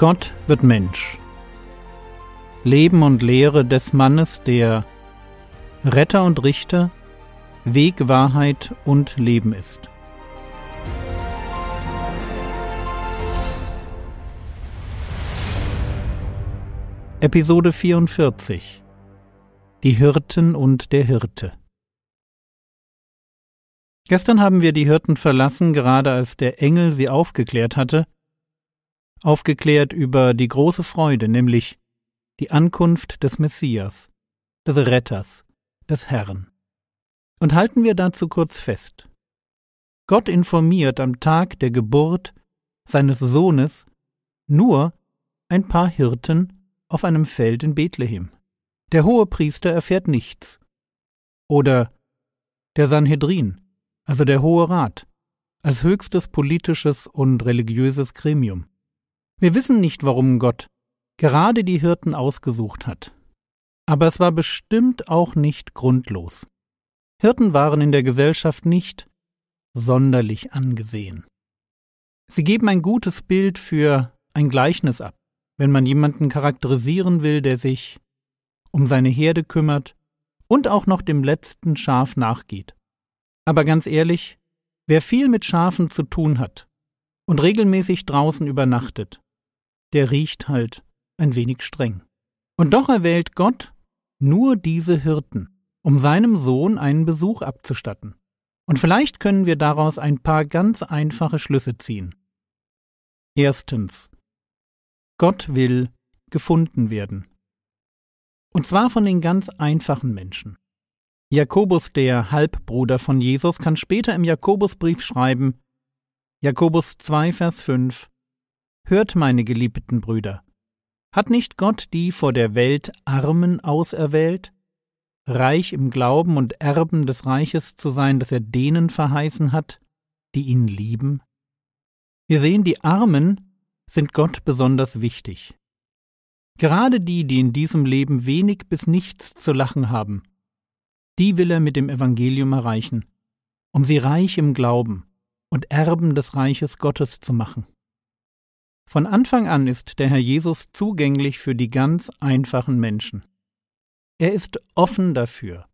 Gott wird Mensch. Leben und Lehre des Mannes, der Retter und Richter, Weg, Wahrheit und Leben ist. Episode 44 Die Hirten und der Hirte Gestern haben wir die Hirten verlassen, gerade als der Engel sie aufgeklärt hatte, aufgeklärt über die große Freude, nämlich die Ankunft des Messias, des Retters, des Herrn. Und halten wir dazu kurz fest. Gott informiert am Tag der Geburt seines Sohnes nur ein paar Hirten auf einem Feld in Bethlehem. Der hohe Priester erfährt nichts. Oder der Sanhedrin, also der Hohe Rat, als höchstes politisches und religiöses Gremium. Wir wissen nicht, warum Gott gerade die Hirten ausgesucht hat. Aber es war bestimmt auch nicht grundlos. Hirten waren in der Gesellschaft nicht sonderlich angesehen. Sie geben ein gutes Bild für ein Gleichnis ab, wenn man jemanden charakterisieren will, der sich um seine Herde kümmert und auch noch dem letzten Schaf nachgeht. Aber ganz ehrlich, wer viel mit Schafen zu tun hat und regelmäßig draußen übernachtet, der riecht halt ein wenig streng. Und doch erwählt Gott nur diese Hirten, um seinem Sohn einen Besuch abzustatten. Und vielleicht können wir daraus ein paar ganz einfache Schlüsse ziehen. Erstens. Gott will gefunden werden. Und zwar von den ganz einfachen Menschen. Jakobus, der Halbbruder von Jesus, kann später im Jakobusbrief schreiben, Jakobus 2, Vers 5, Hört, meine geliebten Brüder, hat nicht Gott die vor der Welt Armen auserwählt, reich im Glauben und Erben des Reiches zu sein, das er denen verheißen hat, die ihn lieben? Wir sehen, die Armen sind Gott besonders wichtig. Gerade die, die in diesem Leben wenig bis nichts zu lachen haben, die will er mit dem Evangelium erreichen, um sie reich im Glauben und Erben des Reiches Gottes zu machen. Von Anfang an ist der Herr Jesus zugänglich für die ganz einfachen Menschen. Er ist offen dafür,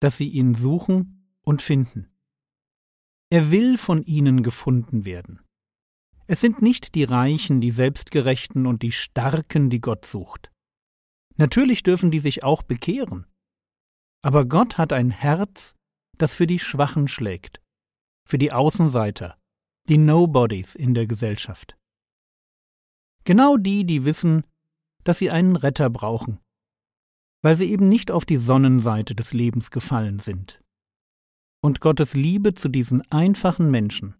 dass sie ihn suchen und finden. Er will von ihnen gefunden werden. Es sind nicht die Reichen, die Selbstgerechten und die Starken, die Gott sucht. Natürlich dürfen die sich auch bekehren. Aber Gott hat ein Herz, das für die Schwachen schlägt, für die Außenseiter, die Nobodies in der Gesellschaft. Genau die, die wissen, dass sie einen Retter brauchen, weil sie eben nicht auf die Sonnenseite des Lebens gefallen sind. Und Gottes Liebe zu diesen einfachen Menschen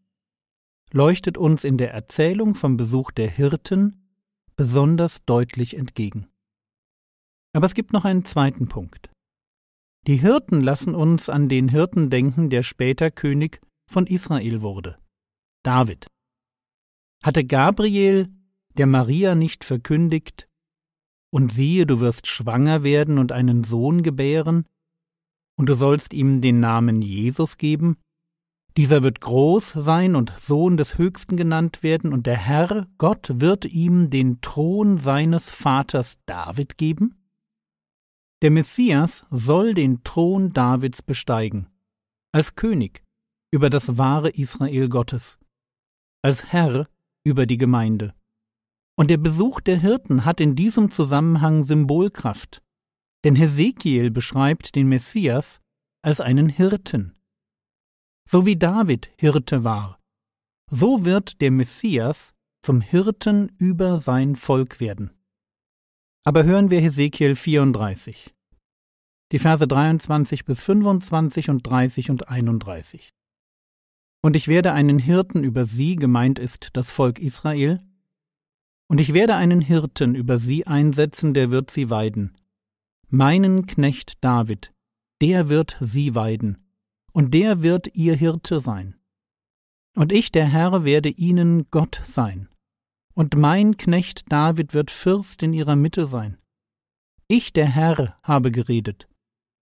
leuchtet uns in der Erzählung vom Besuch der Hirten besonders deutlich entgegen. Aber es gibt noch einen zweiten Punkt. Die Hirten lassen uns an den Hirten denken, der später König von Israel wurde, David. Hatte Gabriel der Maria nicht verkündigt, und siehe, du wirst schwanger werden und einen Sohn gebären, und du sollst ihm den Namen Jesus geben, dieser wird groß sein und Sohn des Höchsten genannt werden, und der Herr, Gott, wird ihm den Thron seines Vaters David geben? Der Messias soll den Thron Davids besteigen, als König über das wahre Israel Gottes, als Herr über die Gemeinde. Und der Besuch der Hirten hat in diesem Zusammenhang Symbolkraft. Denn Hesekiel beschreibt den Messias als einen Hirten. So wie David Hirte war, so wird der Messias zum Hirten über sein Volk werden. Aber hören wir Hesekiel 34, die Verse 23 bis 25 und 30 und 31. Und ich werde einen Hirten über sie, gemeint ist das Volk Israel, und ich werde einen Hirten über sie einsetzen, der wird sie weiden. Meinen Knecht David, der wird sie weiden, und der wird ihr Hirte sein. Und ich, der Herr, werde ihnen Gott sein. Und mein Knecht David wird Fürst in ihrer Mitte sein. Ich, der Herr, habe geredet.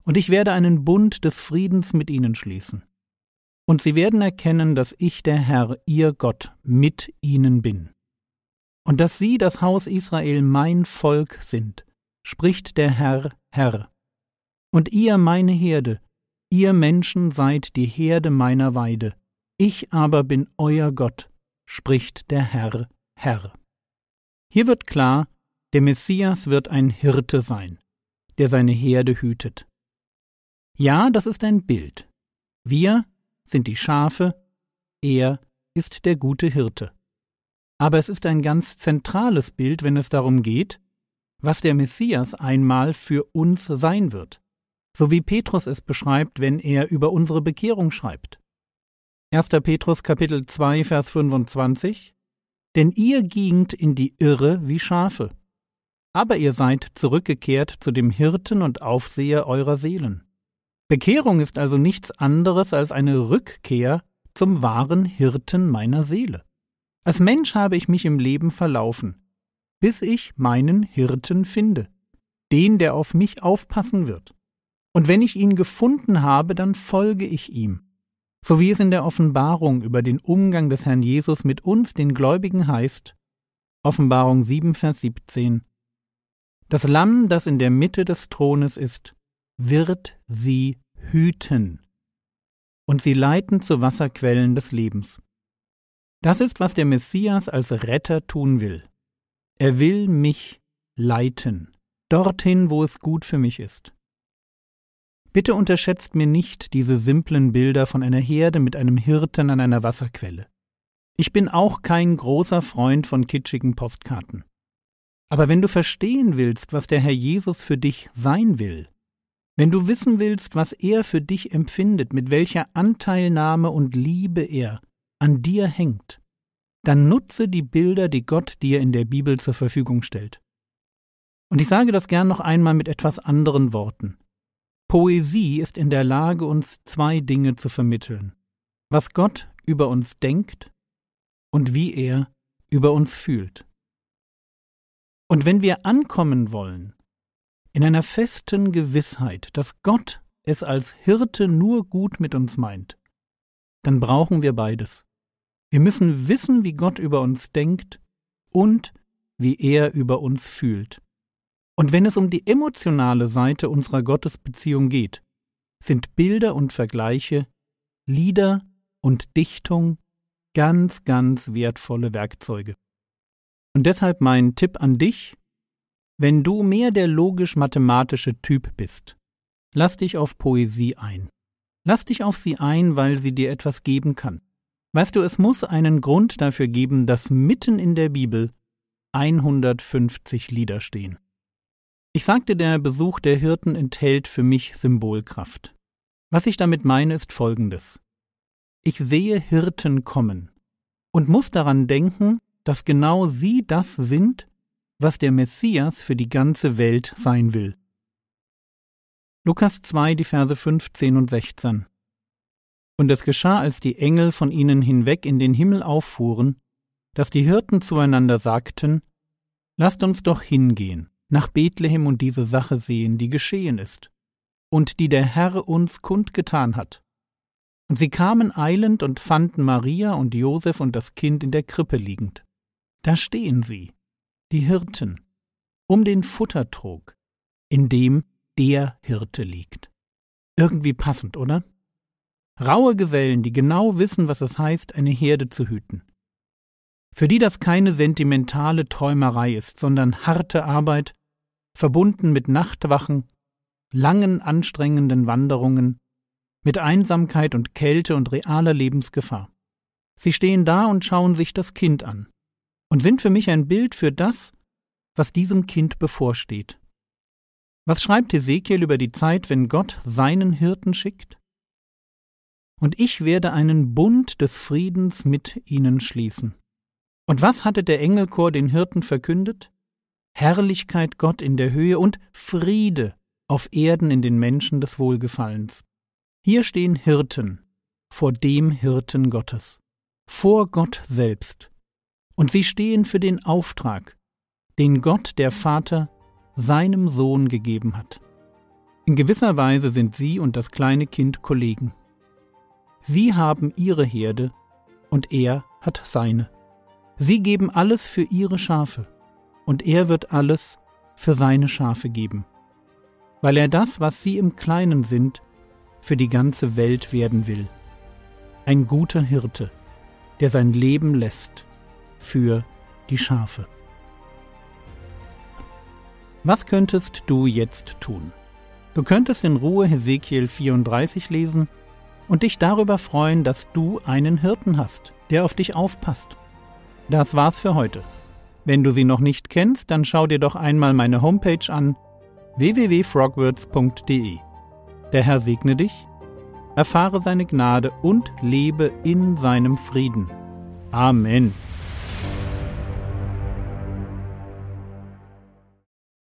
Und ich werde einen Bund des Friedens mit ihnen schließen. Und sie werden erkennen, dass ich, der Herr, ihr Gott, mit ihnen bin. Und dass sie, das Haus Israel, mein Volk sind, spricht der Herr, Herr. Und ihr, meine Herde, ihr Menschen seid die Herde meiner Weide, ich aber bin euer Gott, spricht der Herr, Herr. Hier wird klar, der Messias wird ein Hirte sein, der seine Herde hütet. Ja, das ist ein Bild. Wir sind die Schafe, er ist der gute Hirte. Aber es ist ein ganz zentrales Bild, wenn es darum geht, was der Messias einmal für uns sein wird, so wie Petrus es beschreibt, wenn er über unsere Bekehrung schreibt. 1. Petrus Kapitel 2 Vers 25 Denn ihr gingt in die Irre wie Schafe, aber ihr seid zurückgekehrt zu dem Hirten und Aufseher eurer Seelen. Bekehrung ist also nichts anderes als eine Rückkehr zum wahren Hirten meiner Seele. Als Mensch habe ich mich im Leben verlaufen, bis ich meinen Hirten finde, den, der auf mich aufpassen wird. Und wenn ich ihn gefunden habe, dann folge ich ihm. So wie es in der Offenbarung über den Umgang des Herrn Jesus mit uns, den Gläubigen, heißt, Offenbarung 7, Vers 17, Das Lamm, das in der Mitte des Thrones ist, wird sie hüten und sie leiten zu Wasserquellen des Lebens. Das ist, was der Messias als Retter tun will. Er will mich leiten, dorthin, wo es gut für mich ist. Bitte unterschätzt mir nicht diese simplen Bilder von einer Herde mit einem Hirten an einer Wasserquelle. Ich bin auch kein großer Freund von kitschigen Postkarten. Aber wenn du verstehen willst, was der Herr Jesus für dich sein will, wenn du wissen willst, was er für dich empfindet, mit welcher Anteilnahme und Liebe er an dir hängt, dann nutze die Bilder, die Gott dir in der Bibel zur Verfügung stellt. Und ich sage das gern noch einmal mit etwas anderen Worten. Poesie ist in der Lage, uns zwei Dinge zu vermitteln. Was Gott über uns denkt und wie er über uns fühlt. Und wenn wir ankommen wollen, in einer festen Gewissheit, dass Gott es als Hirte nur gut mit uns meint, dann brauchen wir beides. Wir müssen wissen, wie Gott über uns denkt und wie er über uns fühlt. Und wenn es um die emotionale Seite unserer Gottesbeziehung geht, sind Bilder und Vergleiche, Lieder und Dichtung ganz, ganz wertvolle Werkzeuge. Und deshalb mein Tipp an dich, wenn du mehr der logisch-mathematische Typ bist, lass dich auf Poesie ein. Lass dich auf sie ein, weil sie dir etwas geben kann. Weißt du, es muss einen Grund dafür geben, dass mitten in der Bibel 150 Lieder stehen. Ich sagte, der Besuch der Hirten enthält für mich Symbolkraft. Was ich damit meine, ist folgendes. Ich sehe Hirten kommen und muss daran denken, dass genau sie das sind, was der Messias für die ganze Welt sein will. Lukas 2, die Verse 15 und 16. Und es geschah, als die Engel von ihnen hinweg in den Himmel auffuhren, dass die Hirten zueinander sagten, Lasst uns doch hingehen, nach Bethlehem und diese Sache sehen, die geschehen ist, und die der Herr uns kundgetan hat. Und sie kamen eilend und fanden Maria und Josef und das Kind in der Krippe liegend. Da stehen sie, die Hirten, um den Futtertrog, in dem der Hirte liegt. Irgendwie passend, oder? Raue Gesellen, die genau wissen, was es heißt, eine Herde zu hüten. Für die das keine sentimentale Träumerei ist, sondern harte Arbeit, verbunden mit Nachtwachen, langen anstrengenden Wanderungen, mit Einsamkeit und Kälte und realer Lebensgefahr. Sie stehen da und schauen sich das Kind an und sind für mich ein Bild für das, was diesem Kind bevorsteht. Was schreibt Ezekiel über die Zeit, wenn Gott seinen Hirten schickt? Und ich werde einen Bund des Friedens mit ihnen schließen. Und was hatte der Engelchor den Hirten verkündet? Herrlichkeit Gott in der Höhe und Friede auf Erden in den Menschen des Wohlgefallens. Hier stehen Hirten vor dem Hirten Gottes, vor Gott selbst. Und sie stehen für den Auftrag, den Gott der Vater seinem Sohn gegeben hat. In gewisser Weise sind sie und das kleine Kind Kollegen. Sie haben ihre Herde und er hat seine. Sie geben alles für ihre Schafe, und er wird alles für seine Schafe geben, weil er das, was sie im Kleinen sind, für die ganze Welt werden will. Ein guter Hirte, der sein Leben lässt für die Schafe. Was könntest du jetzt tun? Du könntest in Ruhe Hesekiel 34 lesen und dich darüber freuen, dass du einen Hirten hast, der auf dich aufpasst. Das war's für heute. Wenn du sie noch nicht kennst, dann schau dir doch einmal meine Homepage an www.frogwords.de. Der Herr segne dich, erfahre seine Gnade und lebe in seinem Frieden. Amen.